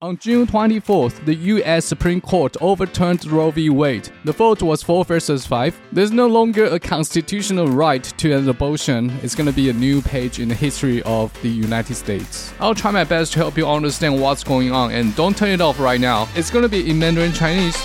On June 24th, the U.S. Supreme Court overturned Roe v. Wade. The vote was 4 versus 5. There's no longer a constitutional right to an abortion. It's going to be a new page in the history of the United States. I'll try my best to help you understand what's going on and don't turn it off right now. It's going to be in Mandarin Chinese.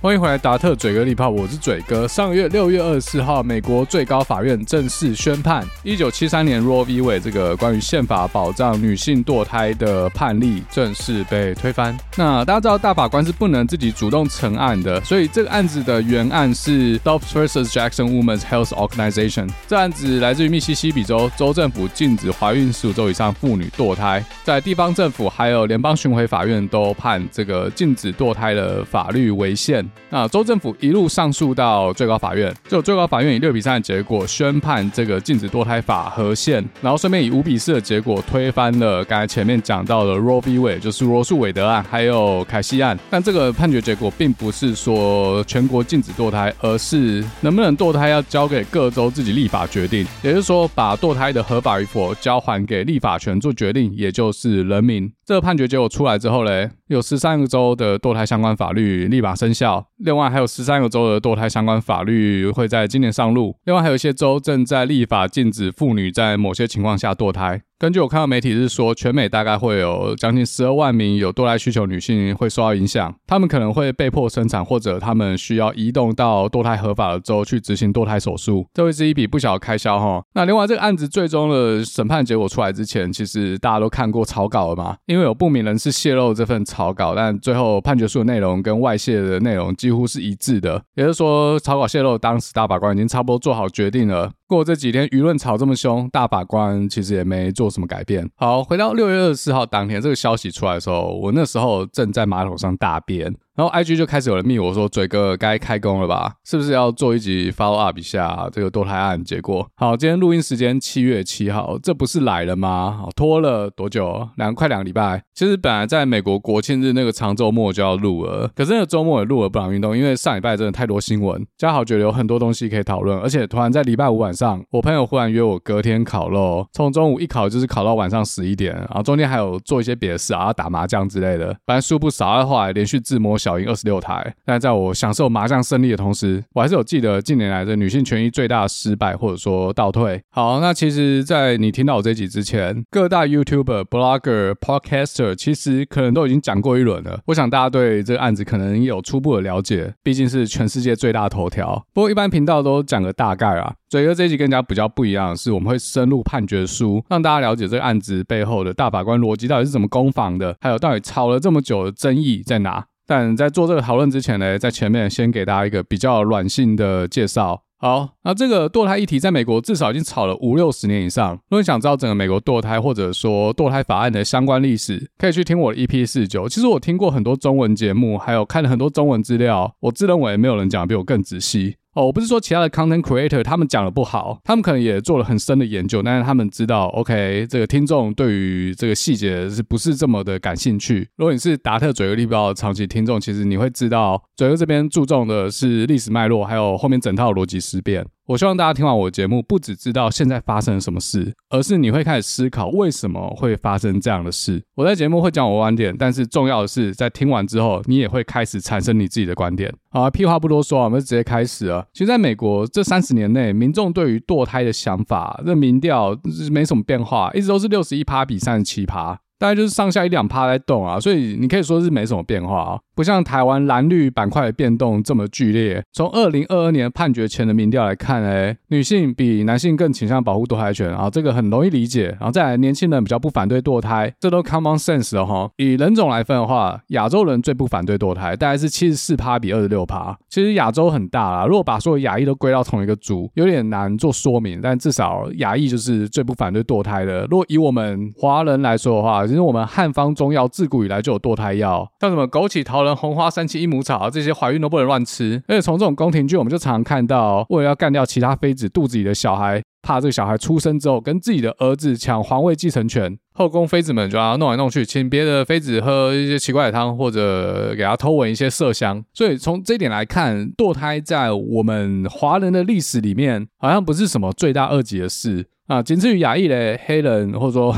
欢迎回来，达特嘴哥立泡，我是嘴哥。上个月六月二十四号，美国最高法院正式宣判，一九七三年 Roe v. Wade 这个关于宪法保障女性堕胎的判例正式被推翻。那大家知道，大法官是不能自己主动成案的，所以这个案子的原案是 Dobbs vs. Jackson Women's Health Organization。这案子来自于密西西比州，州政府禁止怀孕十五周以上妇女堕胎，在地方政府还有联邦巡回法院都判这个禁止堕胎的法律违宪。那州政府一路上诉到最高法院，就最高法院以六比三的结果宣判这个禁止堕胎法合宪，然后顺便以五比四的结果推翻了刚才前面讲到的 Roe v. Wade，就是罗素韦德案，还有凯西案。但这个判决结果并不是说全国禁止堕胎，而是能不能堕胎要交给各州自己立法决定，也就是说把堕胎的合法与否交还给立法权做决定，也就是人民。这个判决结果出来之后嘞，有十三个州的堕胎相关法律立马生效。另外还有十三个州的堕胎相关法律会在今年上路，另外还有一些州正在立法禁止妇女在某些情况下堕胎。根据我看到媒体是说，全美大概会有将近十二万名有堕胎需求女性会受到影响，她们可能会被迫生产，或者她们需要移动到堕胎合法的州去执行堕胎手术，这会是一笔不小的开销哈。那另外这个案子最终的审判结果出来之前，其实大家都看过草稿了嘛？因为有不明人士泄露这份草稿，但最后判决书的内容跟外泄的内容几乎是一致的，也就是说草稿泄露当时大法官已经差不多做好决定了。过这几天舆论吵这么凶，大法官其实也没做什么改变。好，回到六月二十四号当天，这个消息出来的时候，我那时候正在马桶上大便。然后 IG 就开始有人密我说：“嘴哥该开工了吧？是不是要做一集 follow up 一下这个堕胎案结果？”好，今天录音时间七月七号，这不是来了吗？好，拖了多久？两快两个礼拜。其实本来在美国国庆日那个长周末就要录了，可是那个周末也录了不少运动，因为上礼拜真的太多新闻，加好觉得有很多东西可以讨论，而且突然在礼拜五晚上，我朋友忽然约我隔天烤肉，从中午一烤就是烤到晚上十一点，然后中间还有做一些别的事啊，打麻将之类的，反正输不少，后来连续自摸小。小赢二十六台，但在我享受麻将胜利的同时，我还是有记得近年来的女性权益最大失败或者说倒退。好，那其实，在你听到我这集之前，各大 YouTuber、Blogger、Podcaster 其实可能都已经讲过一轮了。我想大家对这个案子可能有初步的了解，毕竟是全世界最大的头条。不过一般频道都讲个大概啊。嘴哥这一集跟人家比较不一样的是，我们会深入判决书，让大家了解这个案子背后的大法官逻辑到底是怎么攻防的，还有到底吵了这么久的争议在哪。但在做这个讨论之前呢，在前面先给大家一个比较软性的介绍。好，那这个堕胎议题在美国至少已经吵了五六十年以上。如果你想知道整个美国堕胎或者说堕胎法案的相关历史，可以去听我的 EP 四九。其实我听过很多中文节目，还有看了很多中文资料，我自认为没有人讲的比我更仔细。哦，我不是说其他的 content creator 他们讲的不好，他们可能也做了很深的研究，但是他们知道，OK，这个听众对于这个细节是不是这么的感兴趣？如果你是达特嘴哥立泡的长期听众，其实你会知道，嘴哥这边注重的是历史脉络，还有后面整套逻辑思辨。我希望大家听完我的节目，不只知道现在发生了什么事，而是你会开始思考为什么会发生这样的事。我在节目会讲我观点，但是重要的是，在听完之后，你也会开始产生你自己的观点。好，屁话不多说，我们就直接开始了。其实，在美国这三十年内，民众对于堕胎的想法，这民调是没什么变化，一直都是六十一趴比三十七趴，大概就是上下一两趴在动啊，所以你可以说是没什么变化啊。不像台湾蓝绿板块的变动这么剧烈。从二零二二年判决前的民调来看，哎，女性比男性更倾向保护堕胎权啊，这个很容易理解。然后再来，年轻人比较不反对堕胎，这都 common sense 了哈。以人种来分的话，亚洲人最不反对堕胎，大概是七十四趴比二十六趴。其实亚洲很大啦，如果把所有亚裔都归到同一个组，有点难做说明。但至少亚裔就是最不反对堕胎的。如果以我们华人来说的话，其实我们汉方中药自古以来就有堕胎药，像什么枸杞桃仁。红花三七一母草，这些怀孕都不能乱吃。而且从这种宫廷剧，我们就常常看到，为了要干掉其他妃子肚子里的小孩，怕这个小孩出生之后跟自己的儿子抢皇位继承权，后宫妃子们就要弄来弄去，请别的妃子喝一些奇怪的汤，或者给他偷闻一些麝香。所以从这一点来看，堕胎在我们华人的历史里面，好像不是什么罪大恶极的事。啊，仅次于亚裔的黑人，或者说，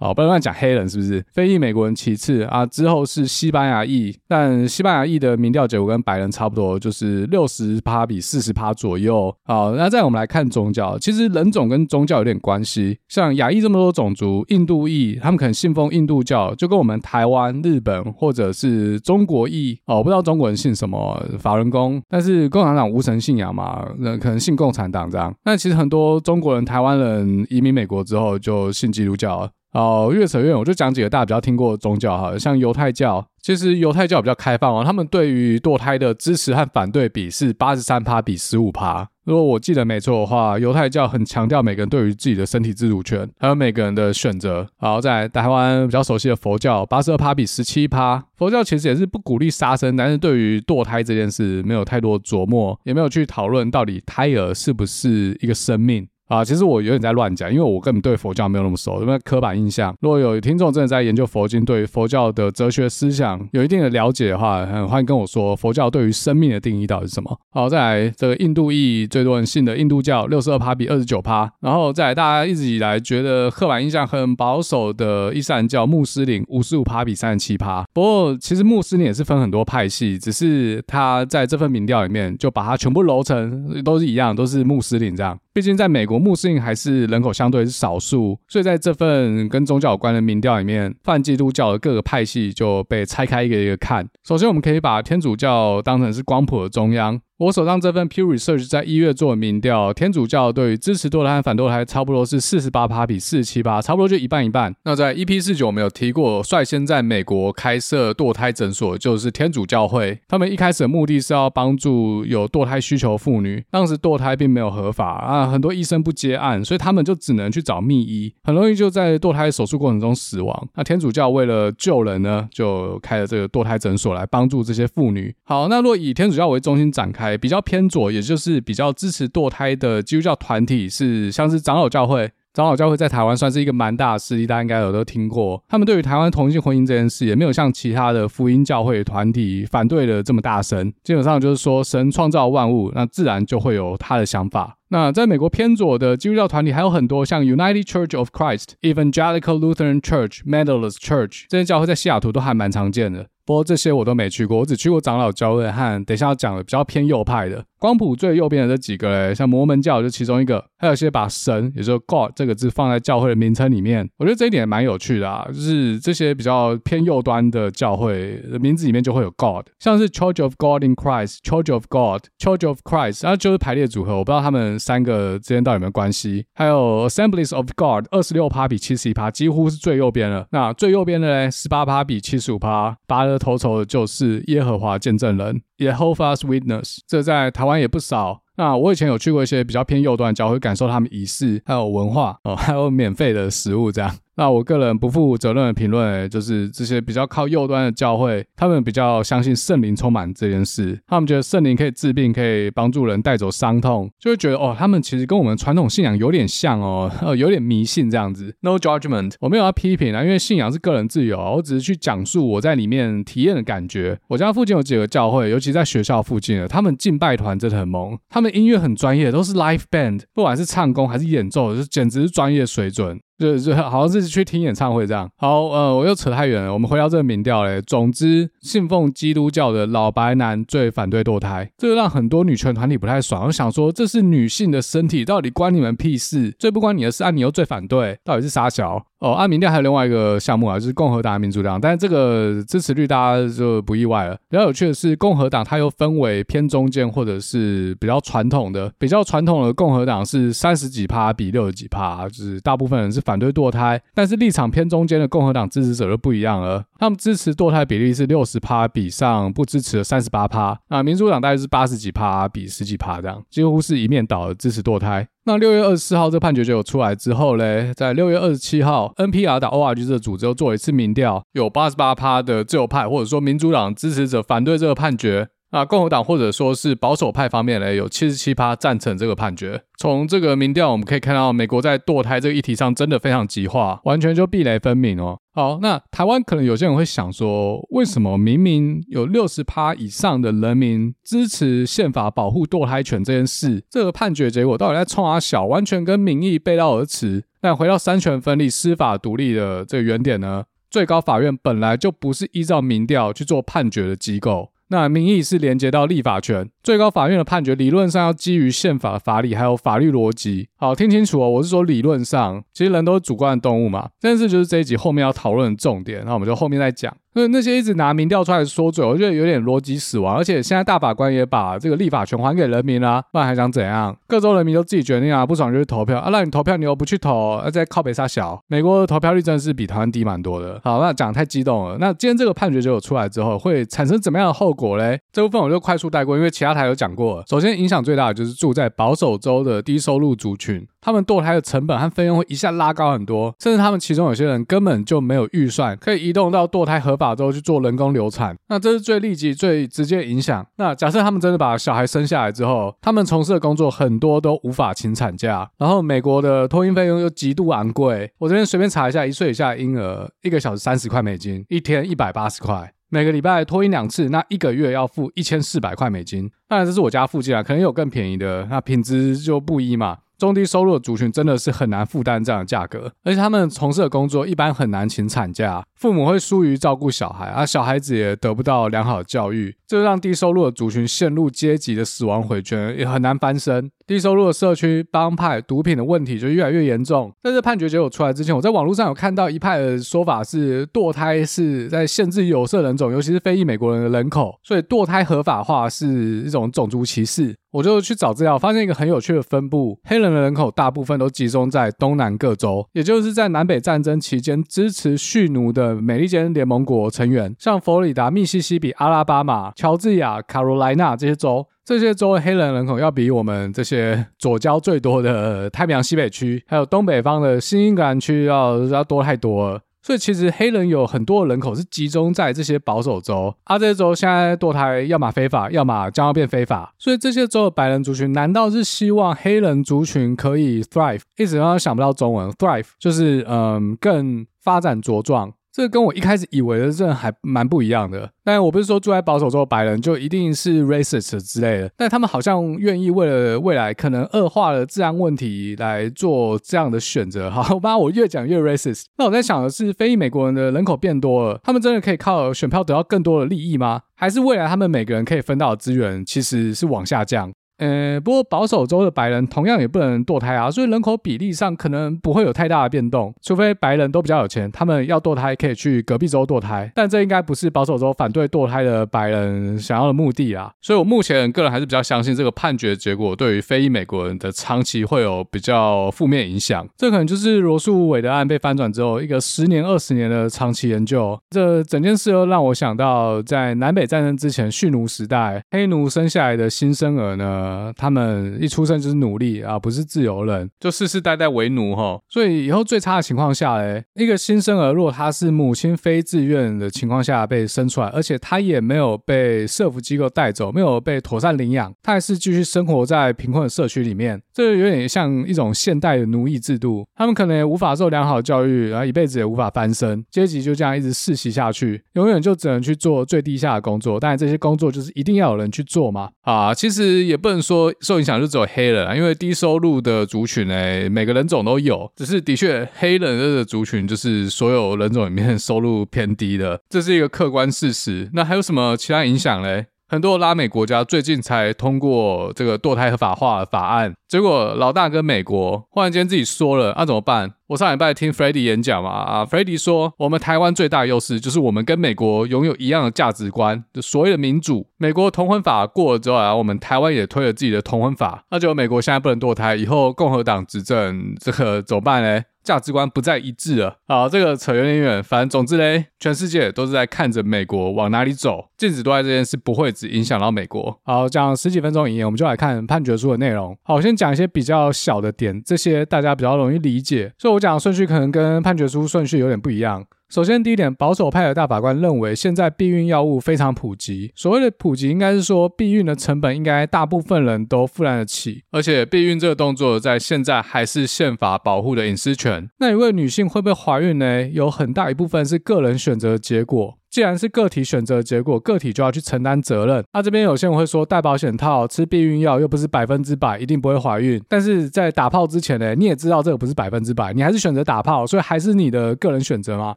哦，不能乱讲黑人是不是？非裔美国人其次啊，之后是西班牙裔，但西班牙裔的民调结果跟白人差不多，就是六十趴比四十趴左右。好，那再我们来看宗教，其实人种跟宗教有点关系。像亚裔这么多种族，印度裔他们可能信奉印度教，就跟我们台湾、日本或者是中国裔哦，不知道中国人信什么法轮功，但是共产党无神信仰嘛，那可能信共产党这样。那其实很多中国人、台湾人。移民美国之后就信基督教了。哦，越扯越远，我就讲几个大家比较听过的宗教哈，像犹太教，其实犹太教比较开放哦，他们对于堕胎的支持和反对比是八十三趴比十五趴。如果我记得没错的话，犹太教很强调每个人对于自己的身体自主权，还有每个人的选择。好，在台湾比较熟悉的佛教，八十二趴比十七趴。佛教其实也是不鼓励杀生，但是对于堕胎这件事没有太多琢磨，也没有去讨论到底胎儿是不是一个生命。啊，其实我有点在乱讲，因为我根本对佛教没有那么熟，因为刻板印象？如果有听众真的在研究佛经，对于佛教的哲学思想有一定的了解的话，很欢迎跟我说，佛教对于生命的定义到底是什么？好，再来这个印度裔最多人信的印度教，六十二趴比二十九趴，然后再来大家一直以来觉得刻板印象很保守的伊斯兰教穆斯林，五十五趴比三十七趴。不过其实穆斯林也是分很多派系，只是他在这份民调里面就把它全部揉成都是一样，都是穆斯林这样。毕竟在美国，穆斯林还是人口相对是少数，所以在这份跟宗教有关的民调里面，泛基督教的各个派系就被拆开一个一个看。首先，我们可以把天主教当成是光谱的中央。我手上这份 Pew Research 在一月做的民调，天主教对于支持堕胎和反堕胎差不多是四十八趴比四十七趴，差不多就一半一半。那在 EP 四九我们有提过，率先在美国开设堕胎诊所就是天主教会。他们一开始的目的是要帮助有堕胎需求妇女，当时堕胎并没有合法啊，很多医生不接案，所以他们就只能去找密医，很容易就在堕胎手术过程中死亡。那天主教为了救人呢，就开了这个堕胎诊所来帮助这些妇女。好，那若以天主教为中心展开。比较偏左，也就是比较支持堕胎的基督教团体是像是长老教会。长老教会在台湾算是一个蛮大的势力，大家应该有都听过。他们对于台湾同性婚姻这件事，也没有像其他的福音教会团体反对的这么大声。基本上就是说，神创造万物，那自然就会有他的想法。那在美国偏左的基督教团体还有很多，像 United Church of Christ、Evangelical Lutheran Church、Methodist Church 这些教会在西雅图都还蛮常见的。不过这些我都没去过，我只去过长老教会和等一下要讲的比较偏右派的。光谱最右边的这几个嘞，像摩门教就其中一个，还有些把神，也就是 God 这个字放在教会的名称里面，我觉得这一点也蛮有趣的啊。就是这些比较偏右端的教会的名字里面就会有 God，像是 Church of God in Christ、Church of God、Church of Christ，然后就是排列组合，我不知道他们三个之间到底有没有关系。还有 Assemblies of God，二十六趴比七十一趴，几乎是最右边了。那最右边的嘞，十八趴比七十五趴，拔头筹的就是耶和华见证人。Jehovah's Witness，这在台湾也不少。那我以前有去过一些比较偏右端的教会，感受他们仪式，还有文化哦，还有免费的食物这样。那我个人不负责任的评论，就是这些比较靠右端的教会，他们比较相信圣灵充满这件事，他们觉得圣灵可以治病，可以帮助人带走伤痛，就会觉得哦，他们其实跟我们传统信仰有点像哦，呃，有点迷信这样子。No judgment，我没有要批评啊，因为信仰是个人自由，我只是去讲述我在里面体验的感觉。我家附近有几个教会，尤其在学校附近的，他们敬拜团真的很萌，他们音乐很专业，都是 live band，不管是唱功还是演奏，就简直是专业水准。就就好像是去听演唱会这样。好，呃，我又扯太远了。我们回到这个民调嘞。总之，信奉基督教的老白男最反对堕胎，这个让很多女权团体不太爽。我想说，这是女性的身体，到底关你们屁事？最不关你的事，啊，你又最反对，到底是啥小？哦，按民调还有另外一个项目啊，就是共和党、民主党，但是这个支持率大家就不意外了。比较有趣的是，共和党它又分为偏中间或者是比较传统的。比较传统的共和党是三十几趴比六十几趴，就是大部分人是反对堕胎，但是立场偏中间的共和党支持者就不一样了。他们支持堕胎比例是六十趴比上不支持的三十八趴。那民主党大概是八十几趴比十几趴这样，几乎是一面倒的支持堕胎。那六月二十四号这判决结果出来之后嘞，在六月二十七号，NPR.org 这个组织又做一次民调，有八十八趴的自由派或者说民主党支持者反对这个判决。啊共和党或者说是保守派方面呢，有七十七趴赞成这个判决。从这个民调我们可以看到，美国在堕胎这个议题上真的非常极化，完全就壁垒分明哦。好，那台湾可能有些人会想说，为什么明明有六十趴以上的人民支持宪法保护堕胎权这件事，这个判决结果到底在冲啊小，完全跟民意背道而驰？但回到三权分立、司法独立的这个原点呢？最高法院本来就不是依照民调去做判决的机构。那民意是连接到立法权，最高法院的判决理论上要基于宪法的法理还有法律逻辑。好，听清楚哦，我是说理论上，其实人都是主观的动物嘛。这件事就是这一集后面要讨论的重点，那我们就后面再讲。所以那些一直拿民调出来说嘴，我觉得有点逻辑死亡。而且现在大法官也把这个立法权还给人民啦，不然还想怎样？各州人民都自己决定啊，不爽就去投票啊。让你投票，你又不去投，啊在靠北杀小。美国的投票率真的是比台湾低蛮多的。好，那讲太激动了。那今天这个判决结果出来之后，会产生怎么样的后果嘞？这部分我就快速带过，因为其他台有讲过。首先，影响最大的就是住在保守州的低收入族群。他们堕胎的成本和费用会一下拉高很多，甚至他们其中有些人根本就没有预算可以移动到堕胎合法州去做人工流产，那这是最立即、最直接影响。那假设他们真的把小孩生下来之后，他们从事的工作很多都无法请产假，然后美国的托婴费用又极度昂贵。我这边随便查一下，一岁以下婴儿一个小时三十块美金，一天一百八十块，每个礼拜托婴两次，那一个月要付一千四百块美金。当然这是我家附近啊，可能有更便宜的，那品质就不一嘛。中低收入的族群真的是很难负担这样的价格，而且他们从事的工作一般很难请产假，父母会疏于照顾小孩，而小孩子也得不到良好的教育，这让低收入的族群陷入阶级的死亡回圈，也很难翻身。低收入的社区帮派毒品的问题就越来越严重。在这判决结果出来之前，我在网络上有看到一派的说法是，堕胎是在限制有色人种，尤其是非裔美国人的人口，所以堕胎合法化是一种种族歧视。我就去找资料，发现一个很有趣的分布：黑人的人口大部分都集中在东南各州，也就是在南北战争期间支持蓄奴的美利坚联盟国成员，像佛罗里达、密西西比、阿拉巴马、乔治亚、卡罗来纳这些州。这些州黑人人口要比我们这些左交最多的太平洋西北区，还有东北方的新英格兰区要要多太多了。所以其实黑人有很多人口是集中在这些保守州，而这些州现在堕胎要么非法，要么将要变非法。所以这些州的白人族群难道是希望黑人族群可以 thrive？一直让他想不到中文 thrive，就是嗯更发展茁壮。这跟我一开始以为的这还蛮不一样的。但我不是说住在保守州的白人就一定是 racist 之类的，但他们好像愿意为了未来可能恶化的治安问题来做这样的选择。好，我把我越讲越 racist。那我在想的是，非裔美国人的人口变多了，他们真的可以靠选票得到更多的利益吗？还是未来他们每个人可以分到的资源其实是往下降？呃，不过保守州的白人同样也不能堕胎啊，所以人口比例上可能不会有太大的变动，除非白人都比较有钱，他们要堕胎可以去隔壁州堕胎，但这应该不是保守州反对堕胎的白人想要的目的啊。所以我目前个人还是比较相信这个判决结果对于非裔美国人的长期会有比较负面影响。这可能就是罗诉韦德案被翻转之后一个十年、二十年的长期研究。这整件事又让我想到在南北战争之前蓄奴时代，黑奴生下来的新生儿呢。呃，他们一出生就是奴隶啊，不是自由人，就世世代代为奴哈。所以以后最差的情况下嘞，一个新生儿若他是母亲非自愿的情况下被生出来，而且他也没有被社福机构带走，没有被妥善领养，他还是继续生活在贫困的社区里面，这有点像一种现代的奴役制度。他们可能也无法受良好教育，然后一辈子也无法翻身，阶级就这样一直世袭下去，永远就只能去做最低下的工作。但这些工作就是一定要有人去做嘛。啊，其实也不能。说受影响就只有黑人啊，因为低收入的族群呢，每个人种都有，只是的确黑人这个族群就是所有人种里面收入偏低的，这是一个客观事实。那还有什么其他影响嘞？很多拉美国家最近才通过这个堕胎合法化的法案，结果老大跟美国忽然间自己说了，那、怎么办？我上礼拜听 Freddy 演讲嘛，啊，Freddy 说我们台湾最大的优势就是我们跟美国拥有一样的价值观，就所谓的民主。美国同婚法过了之后啊，我们台湾也推了自己的同婚法，那就美国现在不能堕胎，以后共和党执政，这个怎么办呢？价值观不再一致了。好，这个扯有点远，反正总之嘞，全世界都是在看着美国往哪里走，禁止堕胎这件事不会只影响到美国。好，讲十几分钟以内，我们就来看判决书的内容。好，先讲一些比较小的点，这些大家比较容易理解，所以我讲的顺序可能跟判决书顺序有点不一样。首先，第一点，保守派的大法官认为，现在避孕药物非常普及。所谓的普及，应该是说避孕的成本应该大部分人都负担得起，而且避孕这个动作在现在还是宪法保护的隐私权。那一位女性会不会怀孕呢？有很大一部分是个人选择的结果。既然是个体选择的结果，个体就要去承担责任。那、啊、这边有些人会说，戴保险套、吃避孕药又不是百分之百一定不会怀孕。但是在打炮之前呢，你也知道这个不是百分之百，你还是选择打炮，所以还是你的个人选择嘛。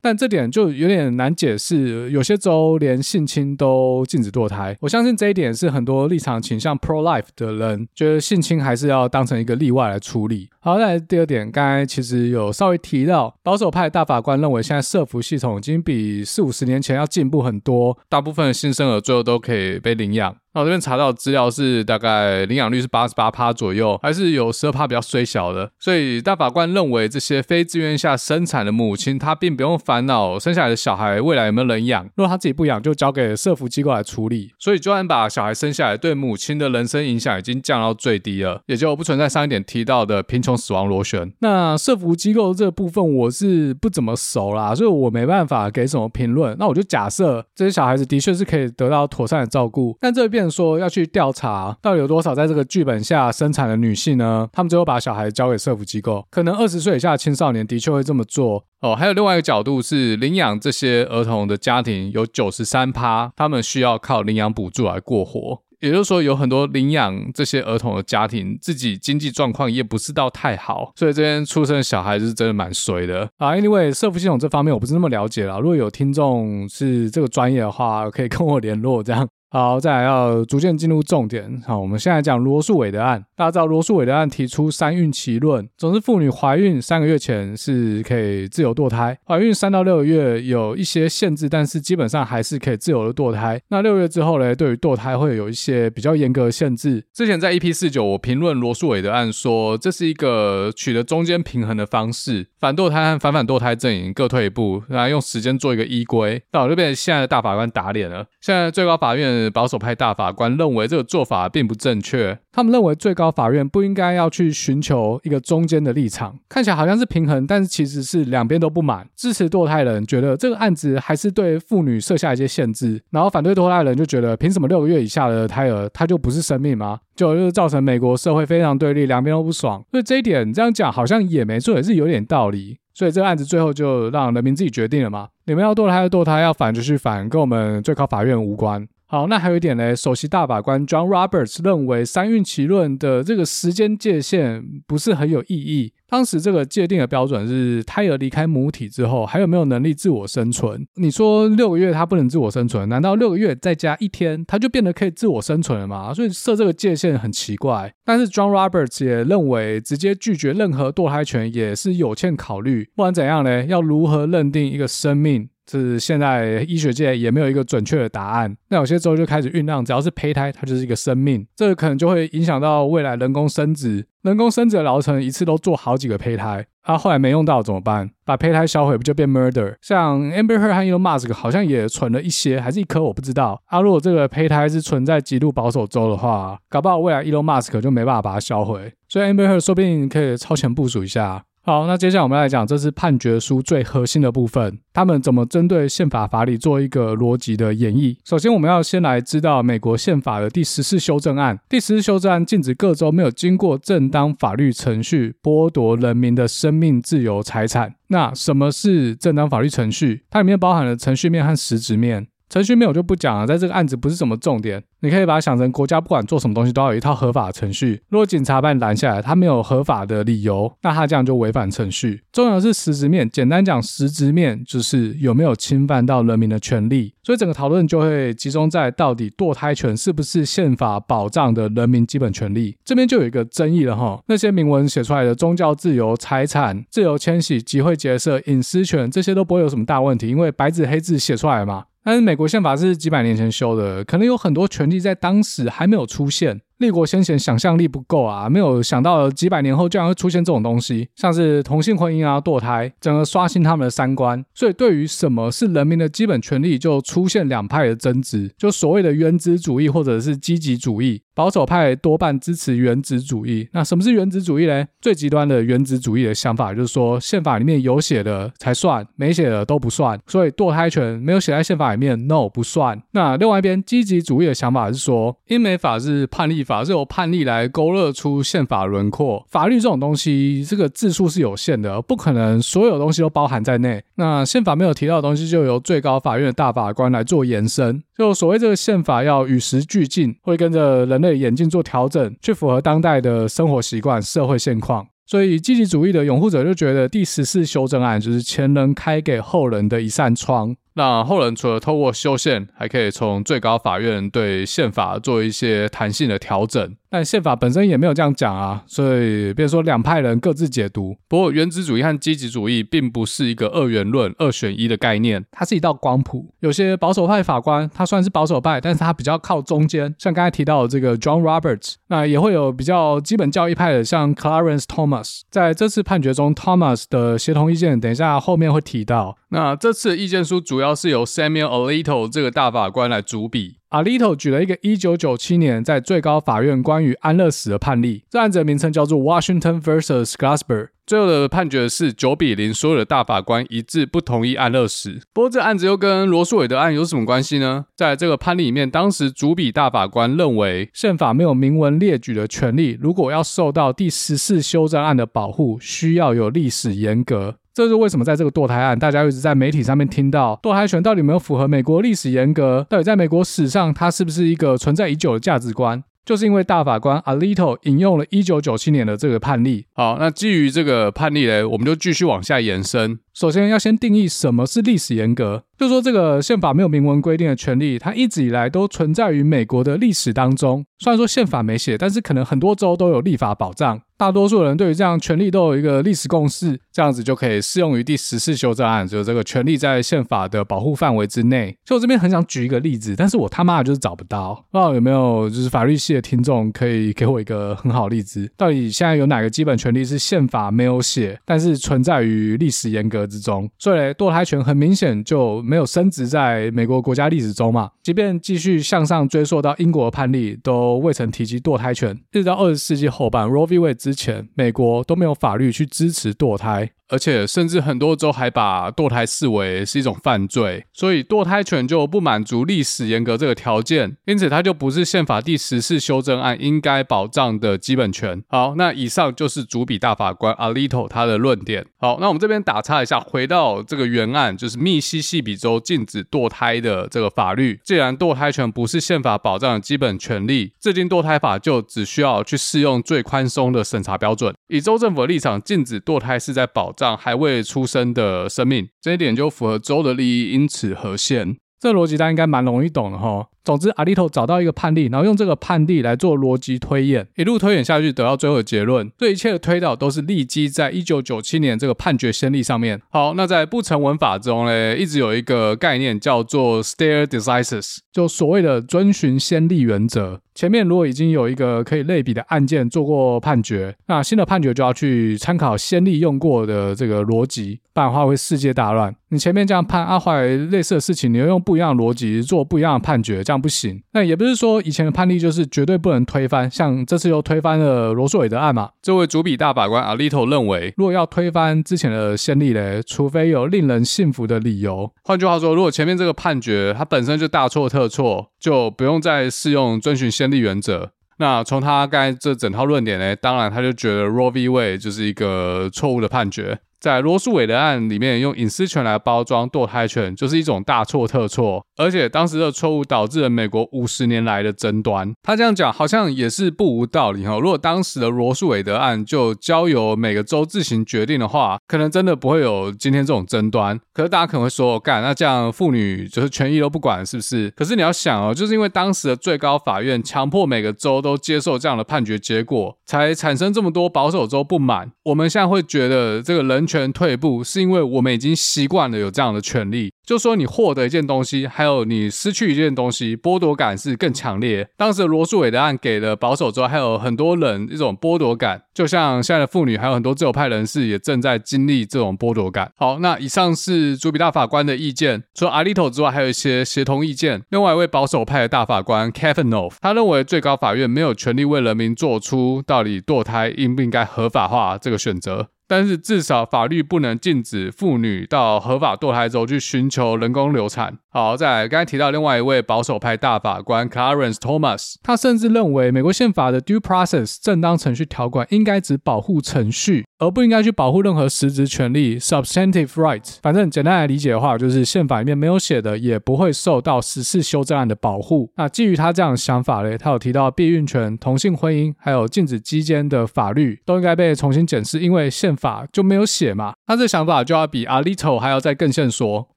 但这点就有点难解释。有些州连性侵都禁止堕胎，我相信这一点是很多立场倾向 pro life 的人觉得性侵还是要当成一个例外来处理。好，再来第二点，刚才其实有稍微提到，保守派大法官认为现在社福系统已经比四五十年前要进步很多，大部分新生儿最后都可以被领养。我这边查到资料是大概领养率是八十八趴左右，还是有十二趴比较衰小的。所以大法官认为这些非自愿下生产的母亲，她并不用烦恼生下来的小孩未来有没有人养。如果她自己不养，就交给社福机构来处理。所以就算把小孩生下来，对母亲的人生影响已经降到最低了，也就不存在上一点提到的贫穷死亡螺旋。那社福机构这部分我是不怎么熟啦，所以我没办法给什么评论。那我就假设这些小孩子的确是可以得到妥善的照顾，但这边。说要去调查到底有多少在这个剧本下生产的女性呢？他们最后把小孩交给社福机构，可能二十岁以下的青少年的确会这么做哦。还有另外一个角度是，领养这些儿童的家庭有九十三趴，他们需要靠领养补助来过活。也就是说，有很多领养这些儿童的家庭，自己经济状况也不是到太好，所以这边出生的小孩是真的蛮衰的啊。Anyway，社福系统这方面我不是那么了解啦，如果有听众是这个专业的话，可以跟我联络这样。好，再来要逐渐进入重点。好，我们现在讲罗素伟的案。大家知道罗素韦德案提出三孕期论，总之妇女怀孕三个月前是可以自由堕胎，怀孕三到六个月有一些限制，但是基本上还是可以自由的堕胎。那六月之后呢，对于堕胎会有一些比较严格的限制。之前在 EP 四九我评论罗素韦德案说，这是一个取得中间平衡的方式，反堕胎和反反堕胎阵营各退一步，然后用时间做一个依归。那我就被现在的大法官打脸了。现在最高法院。保守派大法官认为这个做法并不正确，他们认为最高法院不应该要去寻求一个中间的立场，看起来好像是平衡，但是其实是两边都不满。支持堕胎人觉得这个案子还是对妇女设下一些限制，然后反对堕胎人就觉得凭什么六个月以下的胎儿它就不是生命吗？就就是造成美国社会非常对立，两边都不爽。所以这一点这样讲好像也没错，也是有点道理。所以这个案子最后就让人民自己决定了嘛，你们要堕胎就堕胎，要反就去反，跟我们最高法院无关。好，那还有一点呢，首席大法官 John Roberts 认为三孕期论的这个时间界限不是很有意义。当时这个界定的标准是胎儿离开母体之后还有没有能力自我生存。你说六个月他不能自我生存，难道六个月再加一天他就变得可以自我生存了吗？所以设这个界限很奇怪。但是 John Roberts 也认为直接拒绝任何堕胎权也是有欠考虑。不管怎样呢，要如何认定一个生命？是现在医学界也没有一个准确的答案。那有些州就开始酝酿，只要是胚胎，它就是一个生命。这个可能就会影响到未来人工生殖。人工生殖的疗程一次都做好几个胚胎，啊，后来没用到怎么办？把胚胎销毁不就变 murder？像 Amber Heard 和 Elon Musk 好像也存了一些，还是一颗我不知道。啊，如果这个胚胎是存在极度保守州的话，搞不好未来 Elon Musk 就没办法把它销毁。所以 Amber Heard 说不定可以超前部署一下。好，那接下来我们来讲，这是判决书最核心的部分，他们怎么针对宪法法理做一个逻辑的演绎。首先，我们要先来知道美国宪法的第十四修正案。第十四修正案禁止各州没有经过正当法律程序剥夺人民的生命、自由、财产。那什么是正当法律程序？它里面包含了程序面和实质面。程序面我就不讲了，在这个案子不是什么重点。你可以把它想成国家不管做什么东西都要有一套合法的程序。如果警察把你拦下来，他没有合法的理由，那他这样就违反程序。重要的是实质面，简单讲，实质面就是有没有侵犯到人民的权利。所以整个讨论就会集中在到底堕胎权是不是宪法保障的人民基本权利。这边就有一个争议了哈。那些明文写出来的宗教自由、财产自由迁徙、集会结社、隐私权这些都不会有什么大问题，因为白纸黑字写出来嘛。但是美国宪法是几百年前修的，可能有很多权利在当时还没有出现。立国先贤想象力不够啊，没有想到几百年后居然会出现这种东西，像是同性婚姻啊、堕胎，整个刷新他们的三观。所以对于什么是人民的基本权利，就出现两派的争执，就所谓的原子主义或者是积极主义。保守派多半支持原子主义。那什么是原子主义呢？最极端的原子主义的想法就是说，宪法里面有写的才算，没写的都不算。所以堕胎权没有写在宪法里面，no 不算。那另外一边积极主义的想法是说，英美法是判例法，是由判例来勾勒出宪法轮廓。法律这种东西，这个字数是有限的，不可能所有东西都包含在内。那宪法没有提到的东西，就由最高法院的大法官来做延伸。就所谓这个宪法要与时俱进，会跟着人类演进做调整，去符合当代的生活习惯、社会现况。所以积极主义的拥护者就觉得第十四修正案就是前人开给后人的一扇窗。那后人除了透过修宪，还可以从最高法院对宪法做一些弹性的调整。但宪法本身也没有这样讲啊，所以别说两派人各自解读。不过原子主义和积极主义并不是一个二元论、二选一的概念，它是一道光谱。有些保守派法官他算是保守派，但是他比较靠中间，像刚才提到的这个 John Roberts。那也会有比较基本教义派的，像 Clarence Thomas。在这次判决中，Thomas 的协同意见，等一下后面会提到。那这次意见书主要是由 Samuel Alito 这个大法官来主笔。Alito 举了一个1997年在最高法院关于安乐死的判例，这案子的名称叫做 Washington vs. Glasper。最后的判决是九比零，所有的大法官一致不同意安乐死。不过这案子又跟罗诉韦德案有什么关系呢？在这个判例里面，当时主笔大法官认为，宪法没有明文列举的权利，如果要受到第十四修正案的保护，需要有历史严格。这是为什么，在这个堕胎案，大家一直在媒体上面听到堕胎权到底有没有符合美国历史严格？到底在美国史上，它是不是一个存在已久的价值观？就是因为大法官 Alito 引用了一九九七年的这个判例。好，那基于这个判例呢，我们就继续往下延伸。首先要先定义什么是历史严格，就是说这个宪法没有明文规定的权利，它一直以来都存在于美国的历史当中。虽然说宪法没写，但是可能很多州都有立法保障。大多数人对于这样权利都有一个历史共识，这样子就可以适用于第十次修正案，就是这个权利在宪法的保护范围之内。所以我这边很想举一个例子，但是我他妈的就是找不到，不知道有没有就是法律系的听众可以给我一个很好例子？到底现在有哪个基本权利是宪法没有写，但是存在于历史沿革之中？所以堕胎权很明显就没有升值在美国国家历史中嘛。即便继续向上追溯到英国的判例，都未曾提及堕胎权，一直到二十世纪后半 Roe v. Wade 之前，美国都没有法律去支持堕胎。而且，甚至很多州还把堕胎视为是一种犯罪，所以堕胎权就不满足历史严格这个条件，因此它就不是宪法第十四修正案应该保障的基本权。好，那以上就是主笔大法官 Alito 他的论点。好，那我们这边打岔一下，回到这个原案，就是密西西比州禁止堕胎的这个法律。既然堕胎权不是宪法保障的基本权利，制定堕胎法就只需要去适用最宽松的审查标准。以州政府的立场，禁止堕胎是在保障还未出生的生命，这一点就符合州的利益，因此合宪。这逻辑大家应该蛮容易懂的哈。总之，Alito 找到一个判例，然后用这个判例来做逻辑推演，一路推演下去，得到最后的结论。这一切的推导都是立基在一九九七年这个判决先例上面。好，那在不成文法中呢，一直有一个概念叫做 stare decisis，就所谓的遵循先例原则。前面如果已经有一个可以类比的案件做过判决，那新的判决就要去参考先例用过的这个逻辑，不然的话会世界大乱。你前面这样判阿坏类似的事情，你要用不一样的逻辑做不一样的判决，这样。不行，那也不是说以前的判例就是绝对不能推翻，像这次又推翻了罗诉韦德案嘛。这位主笔大法官 Alito 认为，如果要推翻之前的先例嘞，除非有令人信服的理由。换句话说，如果前面这个判决它本身就大错特错，就不用再适用遵循先例原则。那从他刚才这整套论点呢，当然他就觉得 Roe v. Wade 就是一个错误的判决。在罗诉韦德案里面，用隐私权来包装堕胎权，就是一种大错特错。而且当时的错误导致了美国五十年来的争端。他这样讲好像也是不无道理哈。如果当时的罗诉韦德案就交由每个州自行决定的话，可能真的不会有今天这种争端。可是大家可能会说，干，那这样妇女就是权益都不管，是不是？可是你要想哦，就是因为当时的最高法院强迫每个州都接受这样的判决结果，才产生这么多保守州不满。我们现在会觉得这个人。全退步，是因为我们已经习惯了有这样的权利。就说你获得一件东西，还有你失去一件东西，剥夺感是更强烈。当时罗诉韦的案给了保守州还有很多人一种剥夺感，就像现在的妇女还有很多自由派人士也正在经历这种剥夺感。好，那以上是主笔大法官的意见，除了阿利头之外，还有一些协同意见。另外一位保守派的大法官 Kavanaugh，他认为最高法院没有权利为人民做出到底堕胎应不应该合法化这个选择。但是至少法律不能禁止妇女到合法堕胎之后去寻求人工流产。好，再来，刚才提到另外一位保守派大法官 Clarence Thomas，他甚至认为美国宪法的 due process 正当程序条款应该只保护程序，而不应该去保护任何实质权利 substantive rights。反正简单来理解的话，就是宪法里面没有写的，也不会受到十四修正案的保护。那基于他这样的想法嘞，他有提到避孕权、同性婚姻，还有禁止基奸的法律都应该被重新检视，因为宪法就没有写嘛，他这想法就要比 Alito 还要再更线索。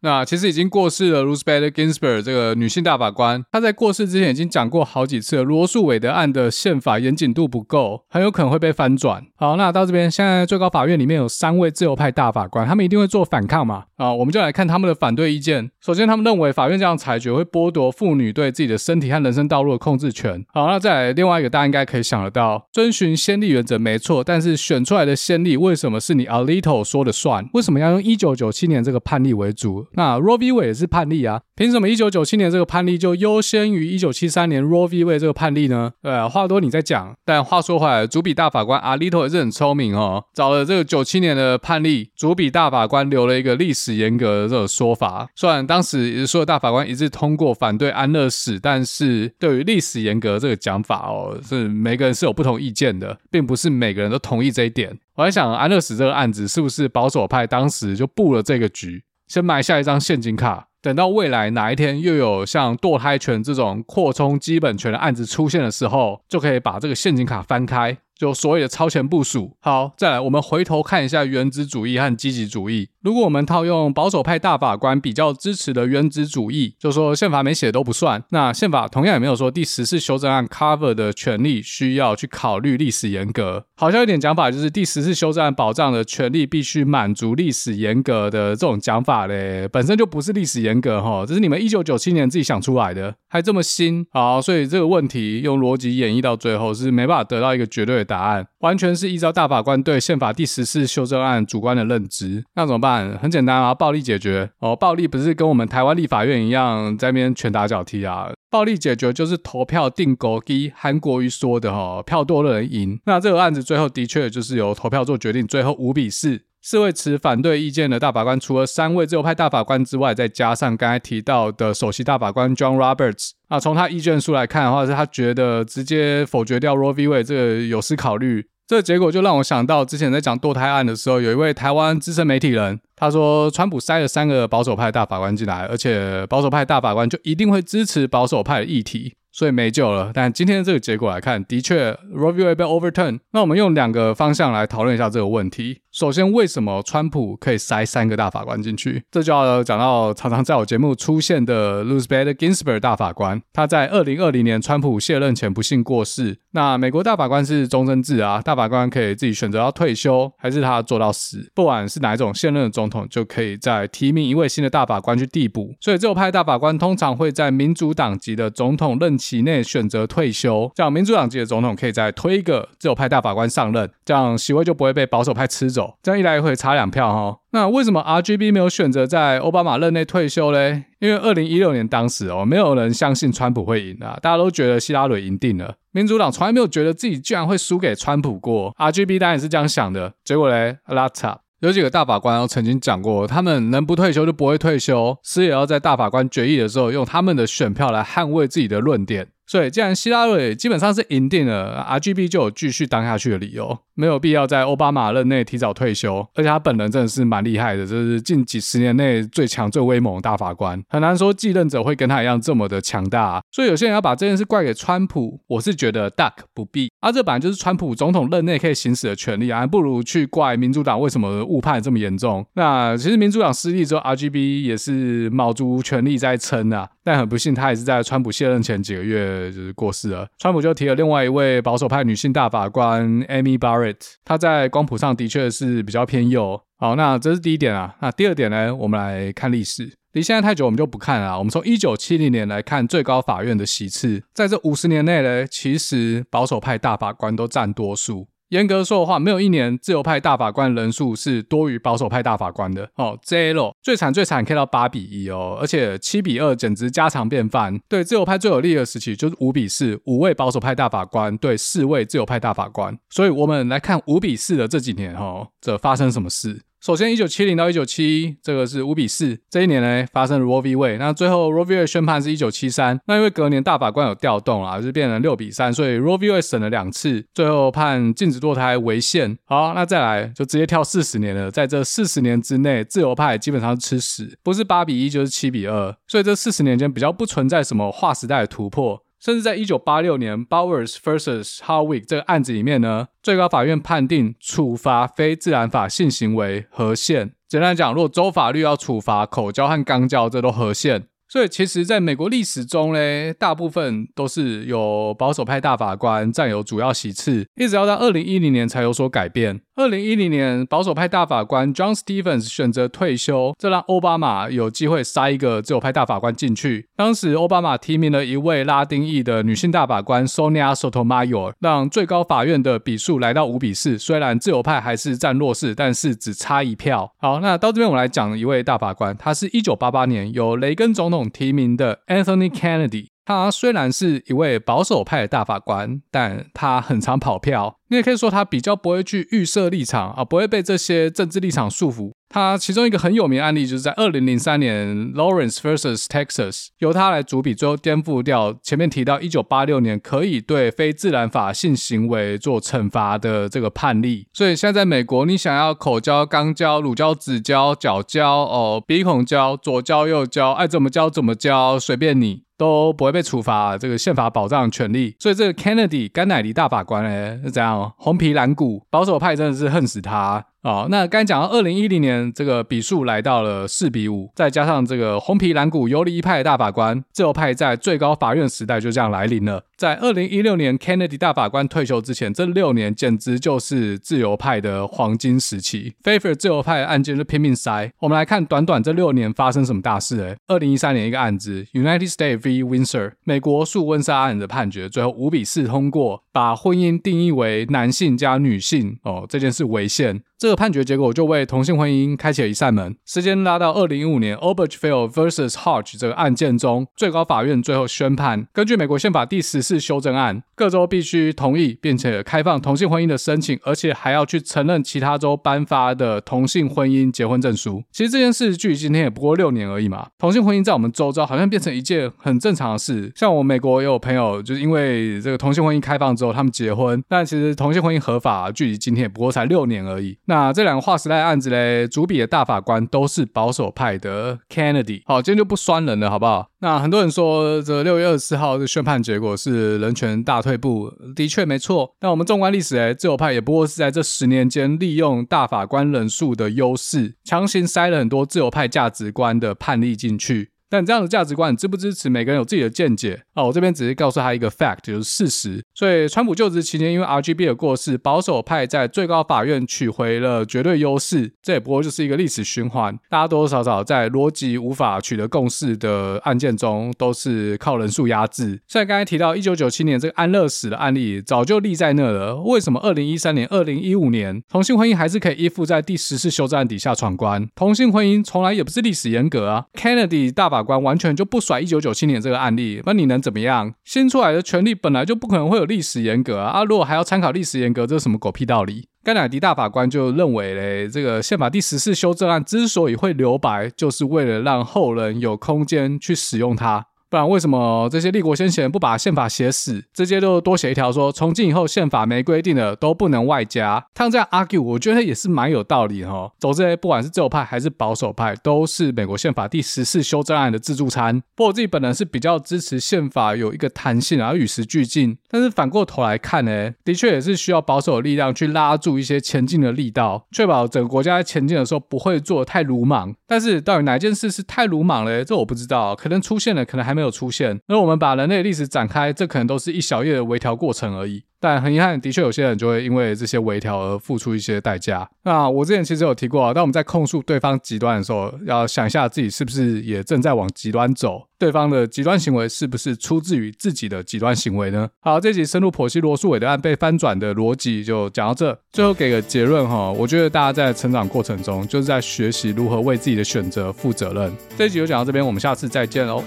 那其实已经过世了，Ruth Bader Ginsburg 这个女性大法官，她在过世之前已经讲过好几次了，罗诉韦德案的宪法严谨度不够，很有可能会被翻转。好，那到这边，现在最高法院里面有三位自由派大法官，他们一定会做反抗嘛？啊，我们就来看他们的反对意见。首先，他们认为法院这样裁决会剥夺妇女对自己的身体和人生道路的控制权。好，那再来另外一个，大家应该可以想得到，遵循先例原则没错，但是选出来的先例为什么么是你 a little 说的算，为什么要用一九九七年这个判例为主？那 Roe v. Wade 也是判例啊，凭什么一九九七年这个判例就优先于一九七三年 Roe v. Wade 这个判例呢？呃，话多你再讲。但话说回来，主笔大法官阿利托也是很聪明哦，找了这个九七年的判例，主笔大法官留了一个历史严格的这个说法。虽然当时所有大法官一致通过反对安乐死，但是对于历史严格这个讲法哦，是每个人是有不同意见的，并不是每个人都同意这一点。我在想，安乐死这个案子是不是保守派当时就布了这个局，先埋下一张陷阱卡，等到未来哪一天又有像堕胎权这种扩充基本权的案子出现的时候，就可以把这个陷阱卡翻开。就所谓的超前部署。好，再来，我们回头看一下原子主义和积极主义。如果我们套用保守派大法官比较支持的原子主义，就说宪法没写都不算。那宪法同样也没有说第十次修正案 cover 的权利需要去考虑历史严格。好像有点讲法就是第十次修正案保障的权利必须满足历史严格的这种讲法嘞，本身就不是历史严格哈，这是你们一九九七年自己想出来的，还这么新。好，所以这个问题用逻辑演绎到最后是没办法得到一个绝对的答案，完全是依照大法官对宪法第十四修正案主观的认知。那怎么办？很简单啊，暴力解决哦。暴力不是跟我们台湾立法院一样在那边拳打脚踢啊。暴力解决就是投票定狗机，韩国瑜说的哈，票多的人赢。那这个案子最后的确就是由投票做决定，最后五比四。四位持反对意见的大法官，除了三位自由派大法官之外，再加上刚才提到的首席大法官 John Roberts。啊，从他意见书来看的话，是他觉得直接否决掉 Roe v. Wade 这个有失考虑。这个结果就让我想到之前在讲堕胎案的时候，有一位台湾资深媒体人，他说川普塞了三个保守派大法官进来，而且保守派大法官就一定会支持保守派的议题。所以没救了。但今天这个结果来看，的确 Roe v. Wade 被 overturn。那我们用两个方向来讨论一下这个问题。首先，为什么川普可以塞三个大法官进去？这就要讲到常常在我节目出现的 Ruth Bader Ginsburg 大法官。他在二零二零年川普卸任前不幸过世。那美国大法官是终身制啊，大法官可以自己选择要退休，还是他做到死。不管是哪一种，现任的总统就可以再提名一位新的大法官去递补。所以，自由派大法官通常会在民主党籍的总统任期内选择退休，这样民主党籍的总统可以再推一个自由派大法官上任，这样席位就不会被保守派吃走。这样一来一回差两票哈，那为什么 RGB 没有选择在奥巴马任内退休嘞？因为二零一六年当时哦，没有人相信川普会赢啊，大家都觉得希拉蕊赢定了。民主党从来没有觉得自己居然会输给川普过，RGB 当然也是这样想的。结果嘞，拉差。有几个大法官都曾经讲过，他们能不退休就不会退休，是也要在大法官决议的时候用他们的选票来捍卫自己的论点。所以，既然希拉蕊基本上是赢定了，RGB 就有继续当下去的理由，没有必要在奥巴马任内提早退休。而且他本人真的是蛮厉害的，这是近几十年内最强、最威猛的大法官，很难说继任者会跟他一样这么的强大。所以，有些人要把这件事怪给川普，我是觉得大可不必。啊，这本来就是川普总统任内可以行使的权利啊，不如去怪民主党为什么误判这么严重。那其实民主党失利之后，RGB 也是卯足全力在撑啊，但很不幸，他也是在川普卸任前几个月。对，就是过世了。川普就提了另外一位保守派女性大法官 Amy Barrett，她在光谱上的确是比较偏右。好，那这是第一点啊。那第二点呢，我们来看历史。离现在太久，我们就不看了。我们从一九七零年来看最高法院的席次，在这五十年内呢，其实保守派大法官都占多数。严格说的话，没有一年自由派大法官人数是多于保守派大法官的哦。JLo 最惨最惨可以到八比一哦，而且七比二简直家常便饭。对自由派最有利的时期就是五比四，五位保守派大法官对四位自由派大法官。所以我们来看五比四的这几年哦，这发生什么事？首先，一九七零到一九七一，这个是五比四。这一年呢，发生了 Roe v. Wade。那最后 Roe v. Wade 宣判是一九七三。那因为隔年大法官有调动啊，就变成六比三，所以 Roe v. Wade 审了两次，最后判禁止堕胎违宪。好，那再来就直接跳四十年了。在这四十年之内，自由派基本上是吃屎，不是八比一就是七比二。所以这四十年间比较不存在什么划时代的突破。甚至在一九八六年 Bowers vs. h a r w i c k 这个案子里面呢，最高法院判定处罚非自然法性行为合宪。简单讲，如果州法律要处罚口交和肛交，这都合宪。所以，其实，在美国历史中呢，大部分都是由保守派大法官占有主要席次，一直要到二零一零年才有所改变。二零一零年，保守派大法官 John Stevens 选择退休，这让奥巴马有机会塞一个自由派大法官进去。当时，奥巴马提名了一位拉丁裔的女性大法官 Sonia Sotomayor，让最高法院的比数来到五比四。虽然自由派还是占弱势，但是只差一票。好，那到这边我来讲一位大法官，他是一九八八年由雷根总统提名的 Anthony Kennedy。他虽然是一位保守派的大法官，但他很常跑票。你也可以说他比较不会去预设立场啊，不会被这些政治立场束缚。他其中一个很有名案例，就是在二零零三年 Lawrence vs Texas，由他来主笔，最后颠覆掉前面提到一九八六年可以对非自然法性行为做惩罚的这个判例。所以现在在美国，你想要口交、肛交、乳交、指交、脚交、哦鼻孔交、左交、右交，爱怎么交怎么交，随便你。都不会被处罚，这个宪法保障权利，所以这个 Kennedy 甘乃迪大法官呢，是怎样红皮蓝骨，保守派真的是恨死他。哦，那刚才讲到二零一零年，这个比数来到了四比五，再加上这个红皮蓝骨游离一派的大法官，自由派在最高法院时代就这样来临了。在二零一六年 Kennedy 大法官退休之前，这六年简直就是自由派的黄金时期，favor 自由派的案件就拼命塞。我们来看短短这六年发生什么大事？哎，二零一三年一个案子，United States v. Windsor，美国诉温莎案的判决，最后五比四通过，把婚姻定义为男性加女性。哦，这件事违宪。这个判决结果就为同性婚姻开启了一扇门。时间拉到二零一五年 Obergefell vs. Hodge 这个案件中，最高法院最后宣判，根据美国宪法第十四修正案，各州必须同意并且开放同性婚姻的申请，而且还要去承认其他州颁发的同性婚姻结婚证书。其实这件事距今天也不过六年而已嘛。同性婚姻在我们周遭好像变成一件很正常的事。像我美国也有朋友，就是因为这个同性婚姻开放之后，他们结婚，但其实同性婚姻合法距离今天也不过才六年而已。那这两个划时代案子嘞，主笔的大法官都是保守派的 Kennedy。好，今天就不酸人了，好不好？那很多人说这六月二十四号的宣判结果是人权大退步，的确没错。那我们纵观历史，哎，自由派也不过是在这十年间利用大法官人数的优势，强行塞了很多自由派价值观的判例进去。但这样的价值观，你支不支持？每个人有自己的见解啊。我这边只是告诉他一个 fact，就是事实。所以，川普就职期间，因为 RGB 的过世，保守派在最高法院取回了绝对优势。这也不过就是一个历史循环。大家多多少少在逻辑无法取得共识的案件中，都是靠人数压制。像刚才提到一九九七年这个安乐死的案例，早就立在那了。为什么二零一三年、二零一五年同性婚姻还是可以依附在第十次修正案底下闯关？同性婚姻从来也不是历史严格啊。Kennedy 大法法官完全就不甩一九九七年这个案例，那你能怎么样？新出来的权利本来就不可能会有历史严格啊！啊如果还要参考历史严格，这是什么狗屁道理？甘乃迪大法官就认为嘞，这个宪法第十四修正案之所以会留白，就是为了让后人有空间去使用它。不然为什么这些立国先贤不把宪法写死，直接就多写一条说，从今以后宪法没规定的都不能外加？他这样 argue，我觉得也是蛮有道理哈。总之，不管是自由派还是保守派，都是美国宪法第十四修正案的自助餐。不过我自己本人是比较支持宪法有一个弹性，然后与时俱进。但是反过头来看呢，的确也是需要保守的力量去拉住一些前进的力道，确保整个国家在前进的时候不会做得太鲁莽。但是到底哪件事是太鲁莽嘞？这我不知道，可能出现了，可能还没。没有出现。那我们把人类历史展开，这可能都是一小页的微调过程而已。但很遗憾，的确有些人就会因为这些微调而付出一些代价。那我之前其实有提过啊，当我们在控诉对方极端的时候，要想一下自己是不是也正在往极端走，对方的极端行为是不是出自于自己的极端行为呢？好，这集深入剖析罗诉韦德案被翻转的逻辑就讲到这，最后给个结论哈，我觉得大家在成长过程中就是在学习如何为自己的选择负责任。这一集就讲到这边，我们下次再见喽。